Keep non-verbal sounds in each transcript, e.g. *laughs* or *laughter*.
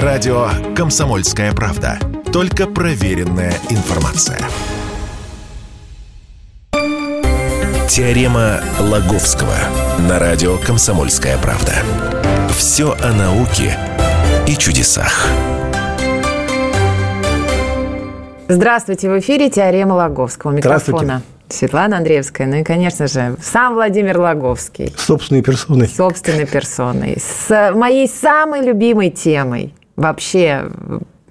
Радио «Комсомольская правда». Только проверенная информация. Теорема Лаговского на радио «Комсомольская правда». Все о науке и чудесах. Здравствуйте, в эфире «Теорема Лаговского». Микрофона Светлана Андреевская, ну и, конечно же, сам Владимир Лаговский. Собственной персоной. Собственной персоной. С моей самой любимой темой вообще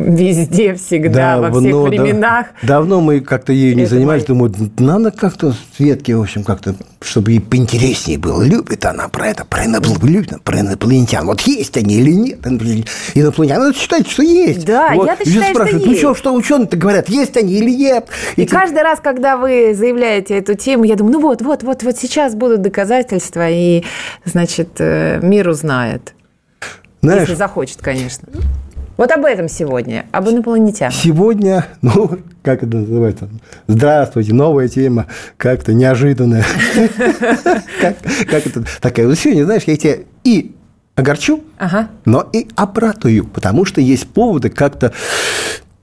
везде, всегда, да, во всех но, временах. Да, давно мы как-то ею не Это занимались. Мой... Думаю, надо как-то Светке, в общем, как-то, чтобы ей поинтереснее было. Любит она про это, про, инопланетян, про инопланетян. Вот есть они или нет инопланетян. Надо считать, что есть. Да, вот. я-то считаю, что ну что, что ученые-то говорят, есть они или нет? И, И каждый раз, когда вы заявляете эту тему, я думаю, ну вот, вот, вот, вот сейчас будут доказательства, и, значит, э, мир узнает. Знаешь, Если захочет, конечно. Вот об этом сегодня, об инопланетянах. Сегодня, *laughs* ну, как это называется? Здравствуйте, новая тема, как-то неожиданная. *laughs* Как это такая? Сегодня, знаешь, я тебя и огорчу, но и обратую, потому что есть поводы как-то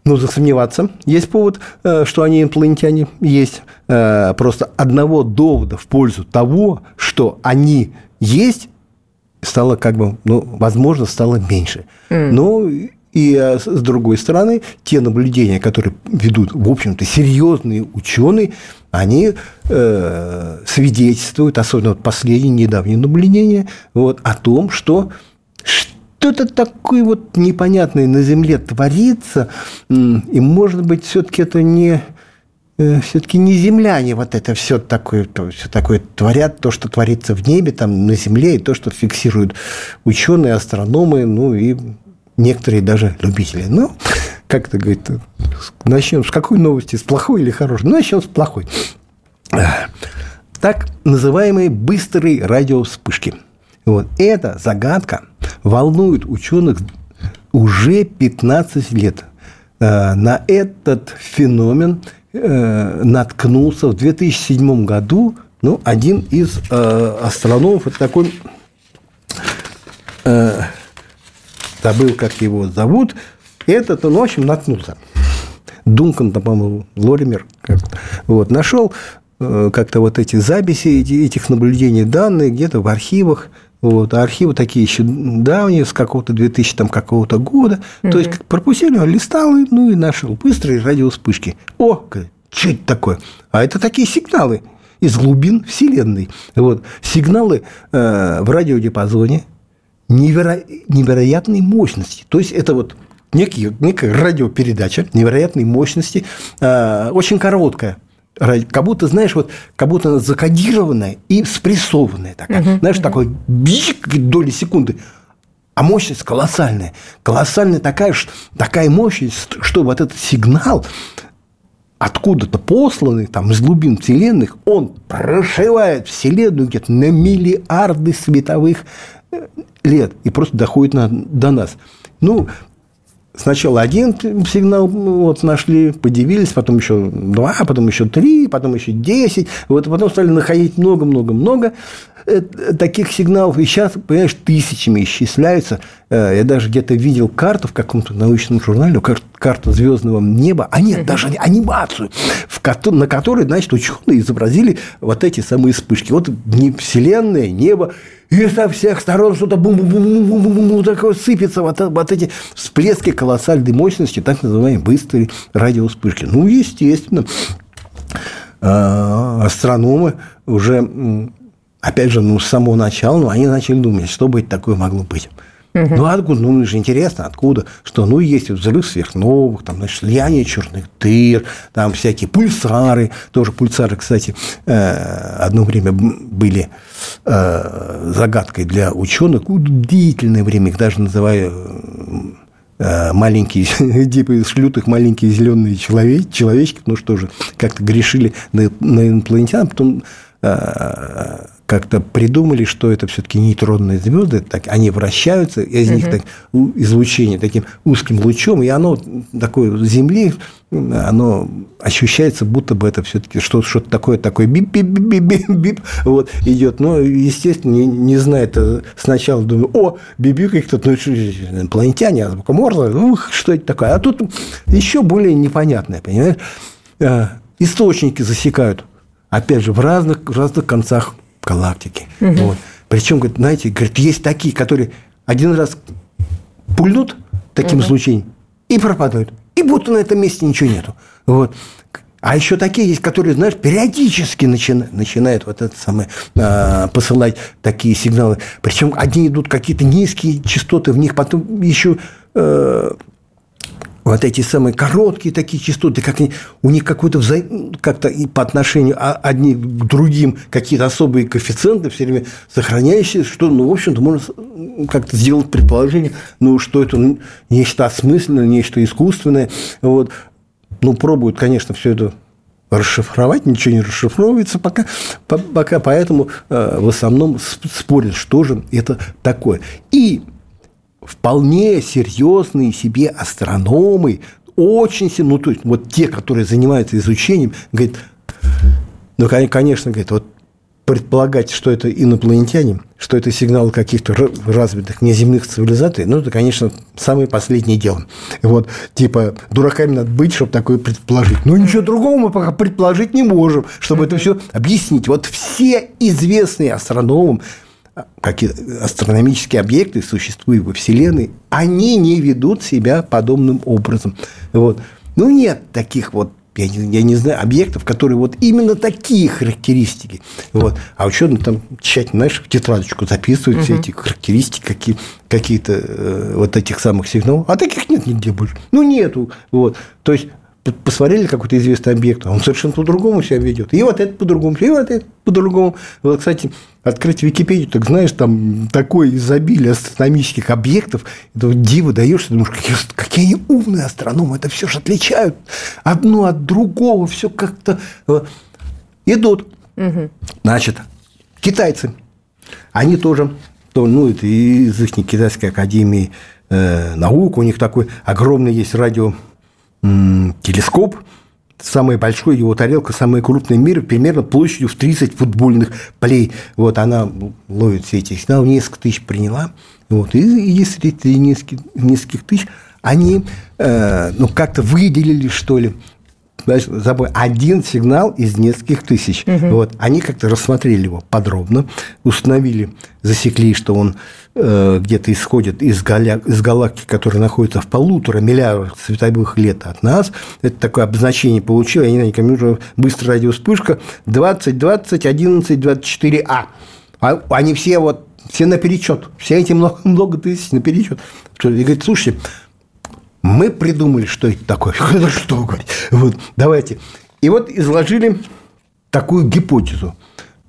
ну, засомневаться. Есть повод, э, что они инопланетяне. Есть э, просто одного довода в пользу того, что они есть, стало как бы, ну, возможно, стало меньше. Mm. Ну, и э, с другой стороны, те наблюдения, которые ведут, в общем-то, серьезные ученые, они э, свидетельствуют, особенно вот последние недавние наблюдения, вот, о том, что что-то такое вот непонятное на Земле творится, и, может быть, все-таки это не все-таки не земляне вот это все такое, то, все такое творят, то, что творится в небе, там, на Земле, и то, что фиксируют ученые, астрономы, ну и некоторые даже любители. Ну, как это говорит, начнем с какой новости, с плохой или хорошей? Ну, начнем с плохой. Так называемые быстрые радиовспышки. Вот эта загадка волнует ученых уже 15 лет. Э, на этот феномен э, наткнулся в 2007 году ну, один из э, астрономов, это такой забыл, как его зовут, этот он, в общем, наткнулся. Дункан, по-моему, Лоример, вот, нашел э, как-то вот эти записи этих наблюдений, данные где-то в архивах, вот, а архивы такие еще давние, с какого-то 2000 там, какого-то года. Угу. То есть, как пропустили, он листал, ну, и нашел быстрые радиоспышки. О, что это такое? А это такие сигналы из глубин Вселенной. Вот, сигналы э, в радиодиапазоне – неверо... невероятной мощности. То есть это вот некий, некая радиопередача невероятной мощности, э, очень короткая. Как будто, знаешь, вот, как будто она закодированная и спрессованная такая. Uh-huh, знаешь, uh-huh. такой бик доли секунды. А мощность колоссальная. Колоссальная такая, такая мощность, что вот этот сигнал откуда-то посланный, там, из глубин вселенных, он прошивает вселенную где-то на миллиарды световых лет и просто доходит на, до нас. Ну, Сначала один сигнал вот, нашли, подивились, потом еще два, потом еще три, потом еще десять. Вот, потом стали находить много-много-много таких сигналов. И сейчас, понимаешь, тысячами исчисляются. Э, я даже где-то видел карту в каком-то научном журнале, карту звездного неба, а нет, даже анимацию, в на которой, значит, ученые изобразили вот эти самые вспышки. Вот Вселенная, небо, и со всех сторон что-то бум-бум-бум-бум-бум такое сыпется, вот, вот эти всплески колоссальной мощности, так называемые быстрые радиовспышки. Ну, естественно, а, астрономы уже, опять же, ну, с самого начала, ну, они начали думать, что бы это такое могло быть. Угу. Ну, откуда? Ну, же интересно, откуда? Что, ну, есть взрыв сверхновых, там, значит, слияние черных дыр, там всякие пульсары. Тоже пульсары, кстати, э, одно время были э, загадкой для ученых. Длительное время их даже называют э, маленькие, *laughs* типа из шлютых маленькие зеленые человечки, ну что же, как-то грешили на, на инопланетян, потом как-то придумали, что это все-таки нейтронные звезды, так, они вращаются, из них так, излучение таким узким лучом, и оно такое Земли, оно ощущается, будто бы это все-таки что-то, что-то такое, такое бип-бип-бип-бип, вот, идет. Но, естественно, не, не знает, э, сначала думаю, о, бибик кто-то, ну, инопланетяне, азбука Морзе, ух, что это такое. А тут еще более непонятное, понимаешь? Э, источники засекают, опять же, в разных, в разных концах галактики. Угу. Вот. Причем, говорит, знаете, говорит, есть такие, которые один раз пульнут таким угу. излучением и пропадают. И будто на этом месте ничего нету. Вот. А еще такие есть, которые, знаешь, периодически начинают, начинают вот это самое, а, посылать такие сигналы. Причем одни идут какие-то низкие частоты, в них потом еще э, вот эти самые короткие такие частоты, как они, у них какой-то вза... как-то и по отношению одни к другим какие-то особые коэффициенты все время сохраняющиеся, что, ну, в общем-то, можно как-то сделать предположение, ну, что это нечто осмысленное, нечто искусственное. Вот. Ну, пробуют, конечно, все это расшифровать, ничего не расшифровывается пока, пока поэтому э, в основном спорят, что же это такое. И вполне серьезные себе астрономы, очень ну, то есть, вот те, которые занимаются изучением, говорят, ну, конечно, говорит, вот предполагать, что это инопланетяне, что это сигнал каких-то развитых неземных цивилизаций, ну, это, конечно, самое последнее дело. Вот, типа, дураками надо быть, чтобы такое предположить. Но ничего другого мы пока предположить не можем, чтобы это все объяснить. Вот все известные астрономы, какие астрономические объекты существуют во Вселенной, они не ведут себя подобным образом. Вот. Ну, нет таких вот я не, я не знаю, объектов, которые вот именно такие характеристики. Вот. А ученые там тщательно, знаешь, в тетрадочку записывают угу. все эти характеристики, какие, какие-то э, вот этих самых сигналов. А таких нет нигде больше. Ну, нету. Вот. То есть, посмотрели какой-то известный объект, а он совершенно по-другому себя ведет. И вот это по-другому, и вот это по-другому. Вот, кстати, открыть Википедию, так знаешь, там такое изобилие астрономических объектов, это диво даешь, ты думаешь, какие, какие они умные астрономы, это все же отличают одно от другого, все как-то э, идут. Угу. Значит, китайцы, они тоже, ну, это из их китайской академии э, наук, у них такой огромный есть радио телескоп, самая большая его тарелка, самая крупная в мире, примерно площадью в 30 футбольных полей. Вот она ловит все эти сигналы, несколько тысяч приняла. Вот, и, и среди нескольких, нескольких тысяч они э, ну, как-то выделили, что ли, забыл, один сигнал из нескольких тысяч. Угу. Вот, они как-то рассмотрели его подробно, установили, засекли, что он э, где-то исходит из, галя... из галактики, которая находится в полутора миллиардах световых лет от нас. Это такое обозначение получило, я не знаю, компьютер, быстрая радиоспышка 20, 20, 11, 24 А. а они все вот все наперечет, все эти много, *laughs* много тысяч наперечет. И говорит, слушайте, мы придумали, что это такое. *laughs* Что вы говорите? Вот, давайте. И вот изложили такую гипотезу.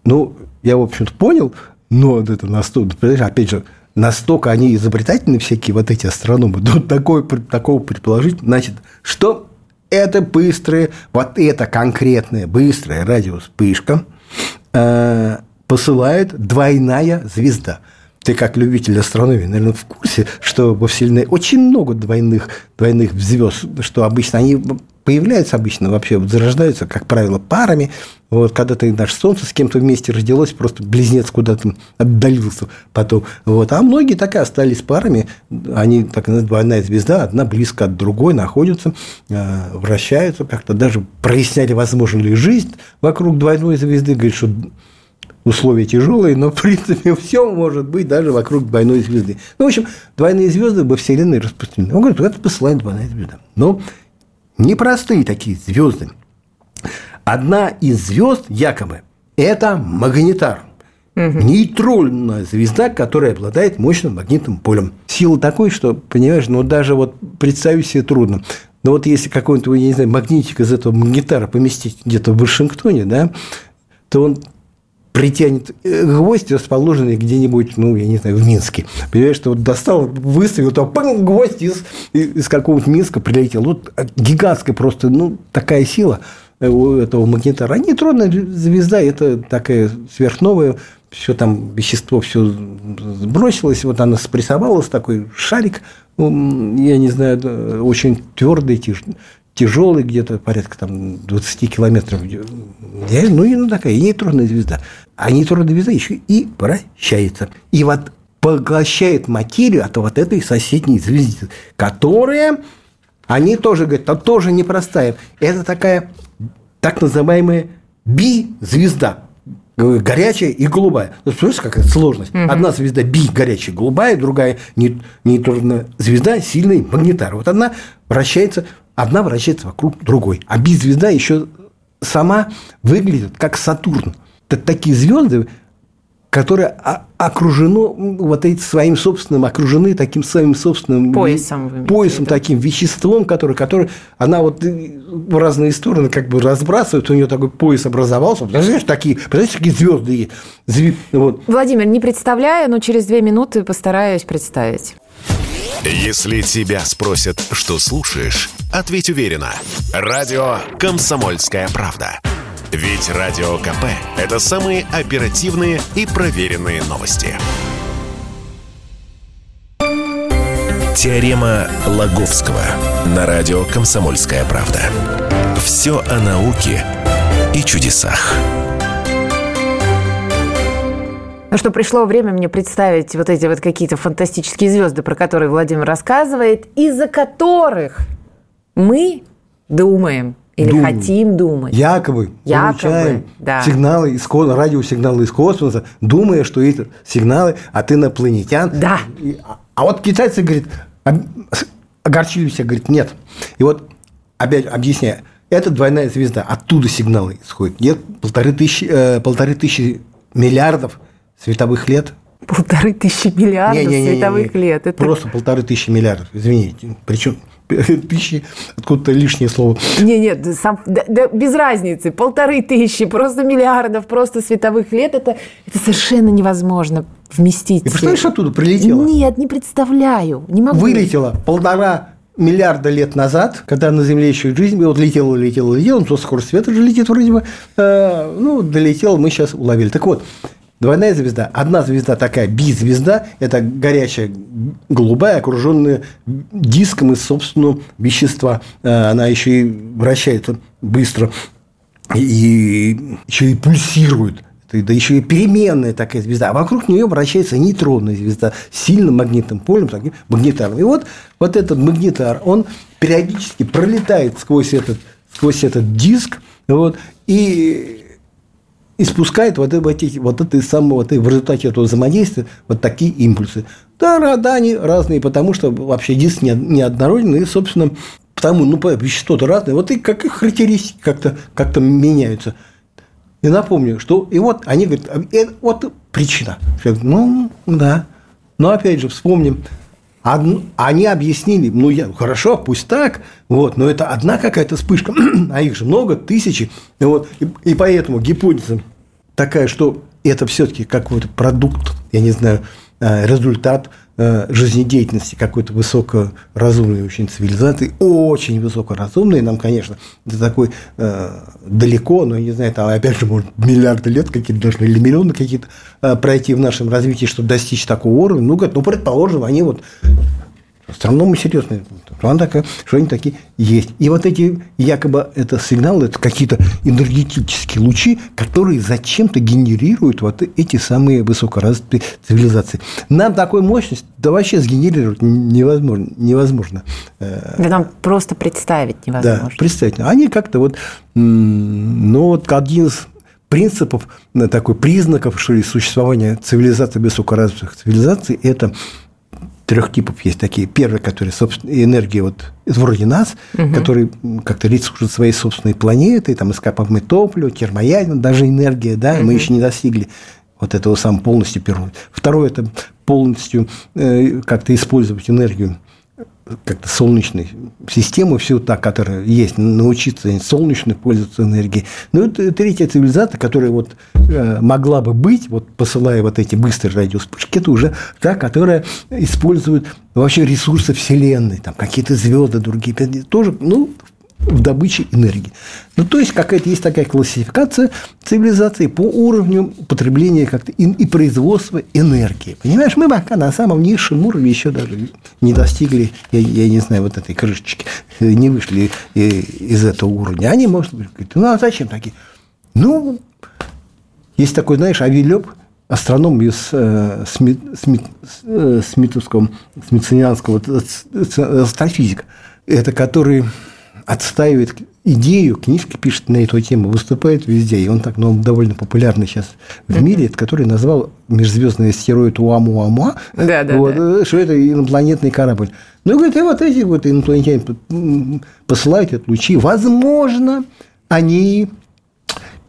Ну, я, в общем-то, понял, но это настолько, опять же, настолько они изобретательны, всякие вот эти астрономы, *laughs* до такой, такого предположить, значит, что это быстрая, вот это конкретная быстрая радиоспышка э, посылает двойная звезда – ты как любитель астрономии, наверное, в курсе, что во Вселенной очень много двойных, двойных звезд, что обычно они появляются обычно вообще, зарождаются, как правило, парами. Вот когда-то наше Солнце с кем-то вместе родилось, просто близнец куда-то отдалился потом. Вот. А многие так и остались парами. Они, так двойная звезда, одна близко от другой находятся, э, вращаются как-то. Даже проясняли, возможно ли жизнь вокруг двойной звезды. Говорит, что условия тяжелые, но, в принципе, *laughs* все может быть даже вокруг двойной звезды. Ну, в общем, двойные звезды во Вселенной распространены. Он говорит, это посылает двойная звезда. Но непростые такие звезды. Одна из звезд, якобы, это магнитар. Угу. Нейтронная звезда, которая обладает мощным магнитным полем. Сила такой, что, понимаешь, ну даже вот представить себе трудно. Но вот если какой-нибудь, я не знаю, магнитик из этого магнитара поместить где-то в Вашингтоне, да, то он притянет э, гвоздь, расположенный где-нибудь, ну, я не знаю, в Минске. Понимаешь, что вот достал, выставил, то пам, гвоздь из, из какого-нибудь Минска прилетел. Вот гигантская просто, ну, такая сила у этого магнитара. А нейтронная звезда – это такая сверхновая, все там вещество все сбросилось, вот она спрессовалась, такой шарик, я не знаю, очень твердый, тяжелый, где-то порядка там 20 километров. Ну, и ну, такая нейтронная звезда. А нейтронная звезда еще и вращается. И вот поглощает материю от вот этой соседней звезды, которая, они тоже говорят, это тоже непростая. Это такая так называемая би-звезда горячая и голубая. Ну, слышишь, какая сложность? Угу. Одна звезда би горячая, голубая, другая нейтральная звезда сильный магнитар. Вот одна вращается, одна вращается вокруг другой. А би звезда еще сама выглядит как Сатурн. Это такие звезды, которое окружено вот этим своим собственным, окружены таким своим собственным поясом, поясом таким веществом, которое, которое она вот в разные стороны как бы разбрасывает, у нее такой пояс образовался. Представляешь, такие, представляешь, такие звезды есть. Вот. Владимир, не представляю, но через две минуты постараюсь представить. Если тебя спросят, что слушаешь, ответь уверенно. Радио «Комсомольская правда». Ведь Радио КП – это самые оперативные и проверенные новости. Теорема Лаговского на радио «Комсомольская правда». Все о науке и чудесах. Ну что, пришло время мне представить вот эти вот какие-то фантастические звезды, про которые Владимир рассказывает, из-за которых мы думаем, или думаем. хотим думать. Якобы, Якобы получаем да. сигналы из радиосигналы из космоса, думая, что это сигналы от инопланетян. Да. А, а вот китайцы, говорят, огорчились, говорит, нет. И вот опять объясняю, это двойная звезда, оттуда сигналы исходят. Нет, полторы тысячи, э, полторы тысячи миллиардов световых лет Полторы тысячи миллиардов не, не, не, световых не, не. лет. Это... Просто полторы тысячи миллиардов, извините. Причем *laughs* тысячи, откуда-то лишнее слово. Не, нет, сам, да, да, без разницы. Полторы тысячи, просто миллиардов, просто световых лет. Это, это совершенно невозможно вместить. И представляешь, оттуда прилетело? Нет, не представляю. Не могу. Вылетело полтора миллиарда лет назад, когда на Земле еще жизнь, вот летела, летела, летела, ну, скорость света же летит вроде бы, э, ну, долетел, мы сейчас уловили. Так вот, Двойная звезда. Одна звезда такая би-звезда, это горячая голубая, окруженная диском из собственного вещества. Э, она еще и вращается быстро и еще и пульсирует. Да еще и переменная такая звезда. А вокруг нее вращается нейтронная звезда с сильным магнитным полем, таким магнитаром. И вот, вот этот магнитар, он периодически пролетает сквозь этот, сквозь этот диск, вот, и испускает вот, эти, вот это самое, вот, в результате этого взаимодействия вот такие импульсы. Да, да, они разные, потому что вообще диск не, неоднородный, и, собственно, потому, ну, вещество-то разное, вот и как их характеристики как-то как меняются. И напомню, что и вот они говорят, э, вот причина. Ну, да. Но опять же, вспомним, они объяснили, ну, я, хорошо, пусть так, вот, но это одна какая-то вспышка, *clears throat* а их же много, тысячи, вот, и, и поэтому гипотеза такая, что это все-таки какой-то продукт, я не знаю, э, результат жизнедеятельности какой-то высокоразумной очень цивилизации, очень высокоразумной, нам, конечно, это такой э, далеко, но, не знаю, там, опять же, может, миллиарды лет какие-то должны, или миллионы какие-то э, пройти в нашем развитии, чтобы достичь такого уровня. Ну, ну, предположим, они вот Астрономы серьезные. Такая, что они такие есть. И вот эти, якобы, это сигналы, это какие-то энергетические лучи, которые зачем-то генерируют вот эти самые высокоразвитые цивилизации. Нам такой мощность да вообще сгенерировать невозможно. невозможно. Да нам просто представить невозможно. Да, представить. Они как-то вот, ну вот один из принципов, э, такой признаков что ли, существования цивилизации, высокоразвитых цивилизаций, это трех типов есть такие. Первый, который, собственно, энергия вот вроде нас, угу. который как-то служит своей собственной планетой, там ископаемое топливо, термоядерное, даже энергия, да, угу. мы еще не достигли вот этого сам полностью первого. Второе – это полностью э, как-то использовать энергию как-то солнечной системы, всю та, которая есть, научиться солнечной пользоваться энергией. Ну, это третья цивилизация, которая вот э, могла бы быть, вот посылая вот эти быстрые радиоспышки, это уже та, которая использует вообще ресурсы Вселенной, там какие-то звезды, другие, тоже, ну, в добыче энергии. Ну, то есть, какая-то есть такая классификация цивилизации по уровню потребления как-то и, и производства энергии. Понимаешь, мы пока на самом низшем уровне еще даже не достигли, я, я не знаю, вот этой крышечки, не вышли из этого уровня. Они, может быть, говорят, ну, а зачем такие? Ну, есть такой, знаешь, Авилеп, астроном из э, Смит, Смит, э, Смитовского, Смитсонианского астрофизика, это который отстаивает идею, книжки пишет на эту тему, выступает везде, и он так ну, он довольно популярный сейчас в мире, который назвал межзвездный астероид Уамуама, да, да, вот, да. что это инопланетный корабль. Ну, говорит, и вот эти вот инопланетяне посылают эти лучи, возможно, они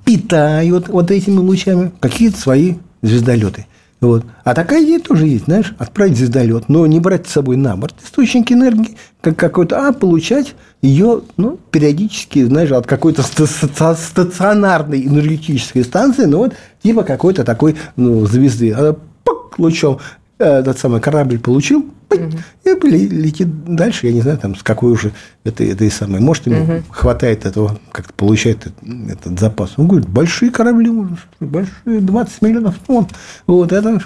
питают вот этими лучами какие-то свои звездолеты. Вот. А такая идея тоже есть, знаешь, отправить звездолет, но не брать с собой на борт источник энергии, как какой-то, а получать ее ну, периодически, знаешь, от какой-то стационарной энергетической станции, ну вот типа какой-то такой ну, звезды. Она пук, лучом этот самый корабль получил, угу. и летит дальше, я не знаю, там, с какой уже этой, этой самой, может, ему угу. хватает этого, как-то получает этот, этот запас. Он говорит, большие корабли, большие, 20 миллионов тонн, вот, это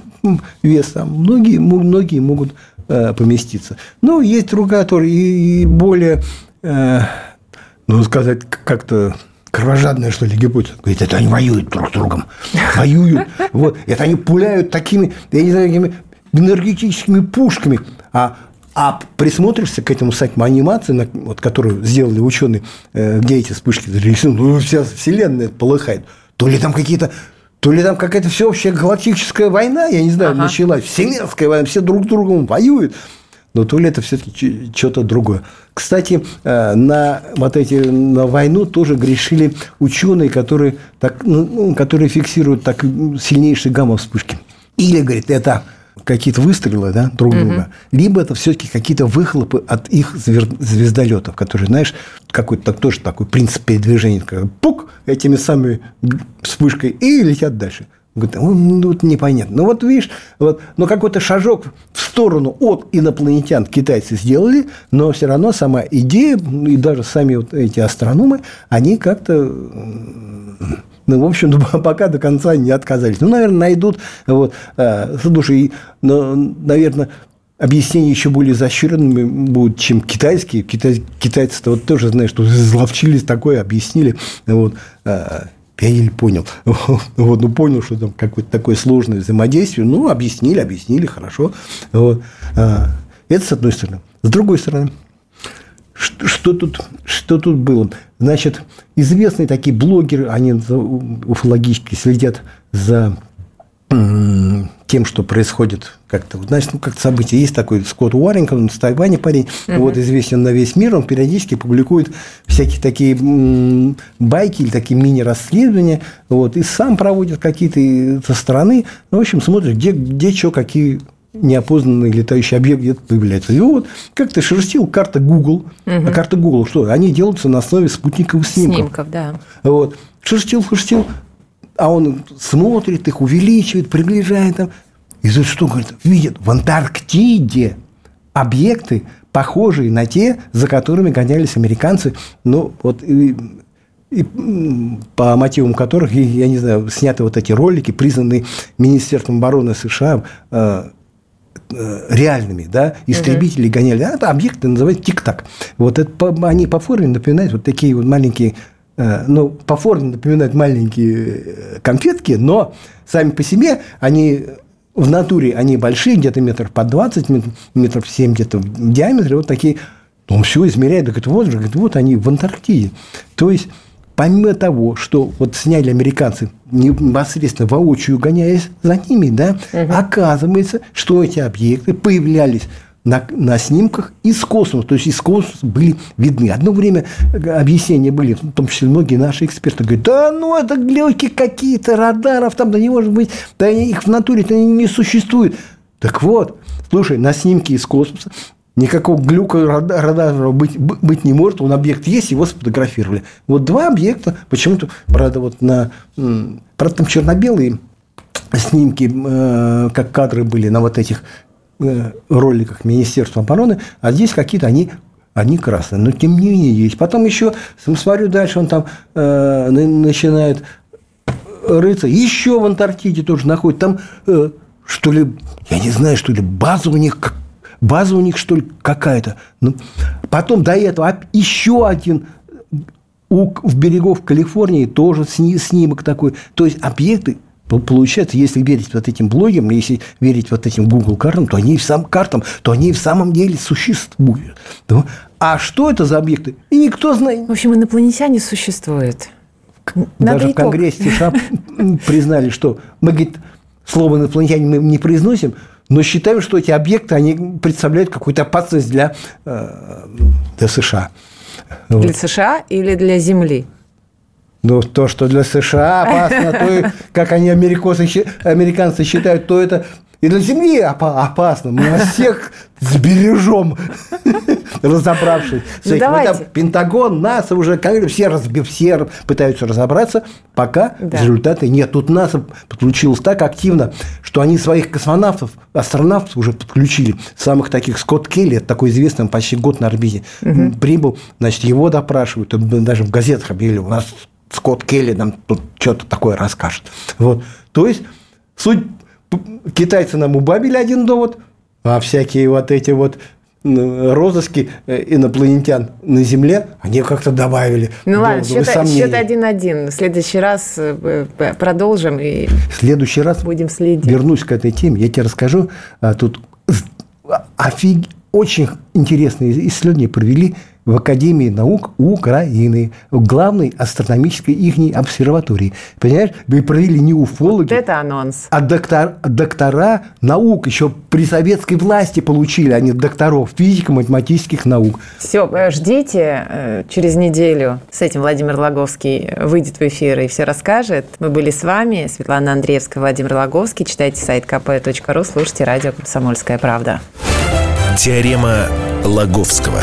вес там, многие, многие могут э, поместиться. Но есть другая, которая и, и более, э, ну, сказать, как-то кровожадная, что ли, гипотеза. Говорит, это они воюют друг с другом. *laughs* Воюют. Вот. Это они пуляют такими, я не знаю, какими энергетическими пушками. А, а присмотришься к этому сайтам анимации, вот, которую сделали ученые, э, где эти вспышки ну, вся вселенная полыхает. То ли там какие-то то ли там какая-то всеобщая галактическая война, я не знаю, ага. началась, вселенская война, все друг с другом воюют, но то ли это все-таки что-то другое. Кстати, э, на вот эти на войну тоже грешили ученые, которые, так, ну, которые фиксируют так сильнейшие гамма вспышки. Или, говорит, это какие-то выстрелы да, друг друга, угу. либо это все-таки какие-то выхлопы от их звездолетов, которые, знаешь, какой-то тоже такой принцип передвижения, как пук этими самыми вспышкой и летят дальше. Говорит, ну, вот непонятно. Ну, вот видишь, вот, но какой-то шажок в сторону от инопланетян китайцы сделали, но все равно сама идея, и даже сами вот эти астрономы, они как-то ну, в общем, *laughs* пока до конца не отказались. Ну, наверное, найдут. Вот, э, слушай, но, наверное, объяснения еще более изощренными будут, чем китайские. Китай, китайцы-то вот тоже, знаешь, что изловчились такое, объяснили. Вот, э, я еле понял. *laughs* Вот, ну, понял, что там какое-то такое сложное взаимодействие. Ну, объяснили, объяснили, хорошо. Вот. Э, это с одной стороны. С другой стороны, что, что, тут, что тут было? Значит, известные такие блогеры, они уфологически следят за тем, что происходит как-то. Значит, ну, как событие. Есть такой Скотт Уоррингтон, он в Тайване парень, uh-huh. вот известен на весь мир, он периодически публикует всякие такие байки или такие мини-расследования, вот, и сам проводит какие-то со стороны, ну, в общем, смотрит, где, где что, какие неопознанный летающий объект где-то появляется. И вот как-то шерстил карта Google. Угу. А карта Google что? Они делаются на основе спутниковых снимков. Снимков, да. Вот. Шерстил, шерстил. А он смотрит, их увеличивает, приближает. Там. И тут что, говорит, видит в Антарктиде объекты, похожие на те, за которыми гонялись американцы. Ну, вот и, и по мотивам которых, я не знаю, сняты вот эти ролики, признанные Министерством обороны США э, Э, реальными, да, истребители угу. гоняли. А это объекты называют тик-так. Вот это, они по форме напоминают вот такие вот маленькие ну, по форме напоминают маленькие э, конфетки, но сами по себе они в натуре они большие, где-то метров по 20, метров 7 где-то в диаметре, вот такие. Он все измеряет, говорит, вот же, говорит, вот они в Антарктиде. То есть, помимо того, что вот сняли американцы непосредственно воочию гоняясь за ними, да, угу. оказывается, что эти объекты появлялись на, на снимках из космоса. То есть из космоса были видны. Одно время объяснения были, в том числе многие наши эксперты говорят, да ну это глюки какие-то, радаров там, да не может быть, да их в натуре-то не существует. Так вот, слушай, на снимке из космоса Никакого глюка радара быть, быть не может. Он объект есть, его сфотографировали. Вот два объекта. Почему-то, правда, вот на... Правда, там черно-белые снимки, э, как кадры были на вот этих э, роликах Министерства обороны, а здесь какие-то они они красные. Но тем не менее есть. Потом еще, смотрю дальше, он там э, начинает рыться. Еще в Антарктиде тоже находит. Там, э, что ли, я не знаю, что ли, база у них, база у них, что ли, какая-то. Ну, потом до этого еще один у, в берегов Калифорнии тоже снимок такой. То есть объекты Получается, если верить вот этим блогам, если верить вот этим Google картам, то они в самом картам, то они в самом деле существуют. А что это за объекты? И никто знает. В общем, инопланетяне существуют. Надо Даже в Конгрессе *laughs* США признали, что мы, говорит, слово инопланетяне мы не произносим, но считаем, что эти объекты, они представляют какую-то опасность для, э, для США. Для вот. США или для Земли? Ну, то, что для США опасно, то, как они, американцы, американцы считают, то это и для Земли опасно. Мы нас всех сбережем, *laughs* разобравшись. Ну, там Пентагон, НАСА уже, все, разбив, все пытаются разобраться, пока да. результата нет. Тут НАСА подключилось так активно, что они своих космонавтов, астронавтов уже подключили. Самых таких, Скотт Келли, это такой известный, почти год на орбите, угу. прибыл, значит, его допрашивают, даже в газетах объявили, у нас Скотт Келли нам тут что-то такое расскажет. Вот. То есть, суть китайцы нам убавили один довод, а всякие вот эти вот розыски э, инопланетян на Земле, они как-то добавили. Ну ладно, счет, один-один. В следующий раз э, продолжим и в следующий раз будем следить. Вернусь к этой теме, я тебе расскажу. А, тут офиг... очень интересные исследования провели в Академии наук Украины, в главной астрономической их обсерватории. Понимаешь, вы провели не уфологи, вот это анонс. а доктор, доктора наук еще при советской власти получили, они а докторов физико-математических наук. Все, э, ждите, э, через неделю с этим Владимир Логовский выйдет в эфир и все расскажет. Мы были с вами, Светлана Андреевская, Владимир Логовский. Читайте сайт kp.ru, слушайте радио «Комсомольская правда». Теорема Лаговского.